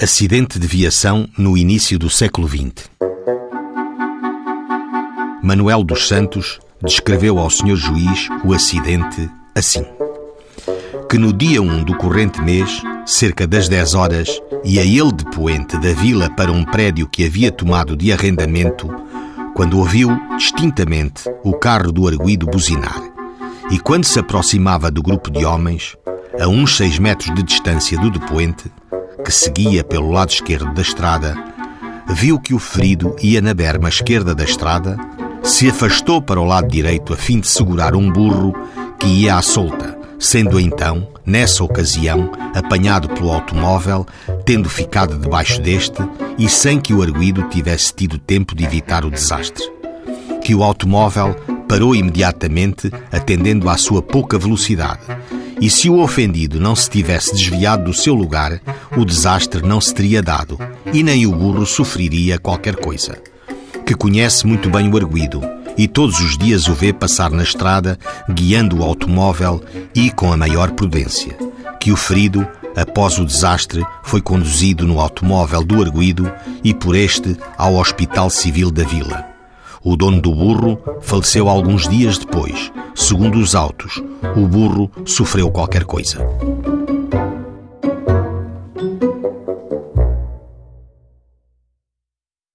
Acidente de viação no início do século XX. Manuel dos Santos descreveu ao Sr. Juiz o acidente assim: Que no dia 1 do corrente mês, cerca das 10 horas, ia ele de poente da vila para um prédio que havia tomado de arrendamento, quando ouviu distintamente o carro do arguído buzinar. E quando se aproximava do grupo de homens, a uns seis metros de distância do depoente, que seguia pelo lado esquerdo da estrada, viu que o ferido ia na berma esquerda da estrada, se afastou para o lado direito a fim de segurar um burro que ia à solta, sendo então, nessa ocasião, apanhado pelo automóvel, tendo ficado debaixo deste e sem que o arguído tivesse tido tempo de evitar o desastre. Que o automóvel parou imediatamente, atendendo à sua pouca velocidade e se o ofendido não se tivesse desviado do seu lugar, o desastre não se teria dado e nem o burro sofreria qualquer coisa. Que conhece muito bem o arguído e todos os dias o vê passar na estrada, guiando o automóvel e com a maior prudência. Que o ferido, após o desastre, foi conduzido no automóvel do arguído e por este ao Hospital Civil da Vila. O dono do burro faleceu alguns dias depois. Segundo os autos, o burro sofreu qualquer coisa.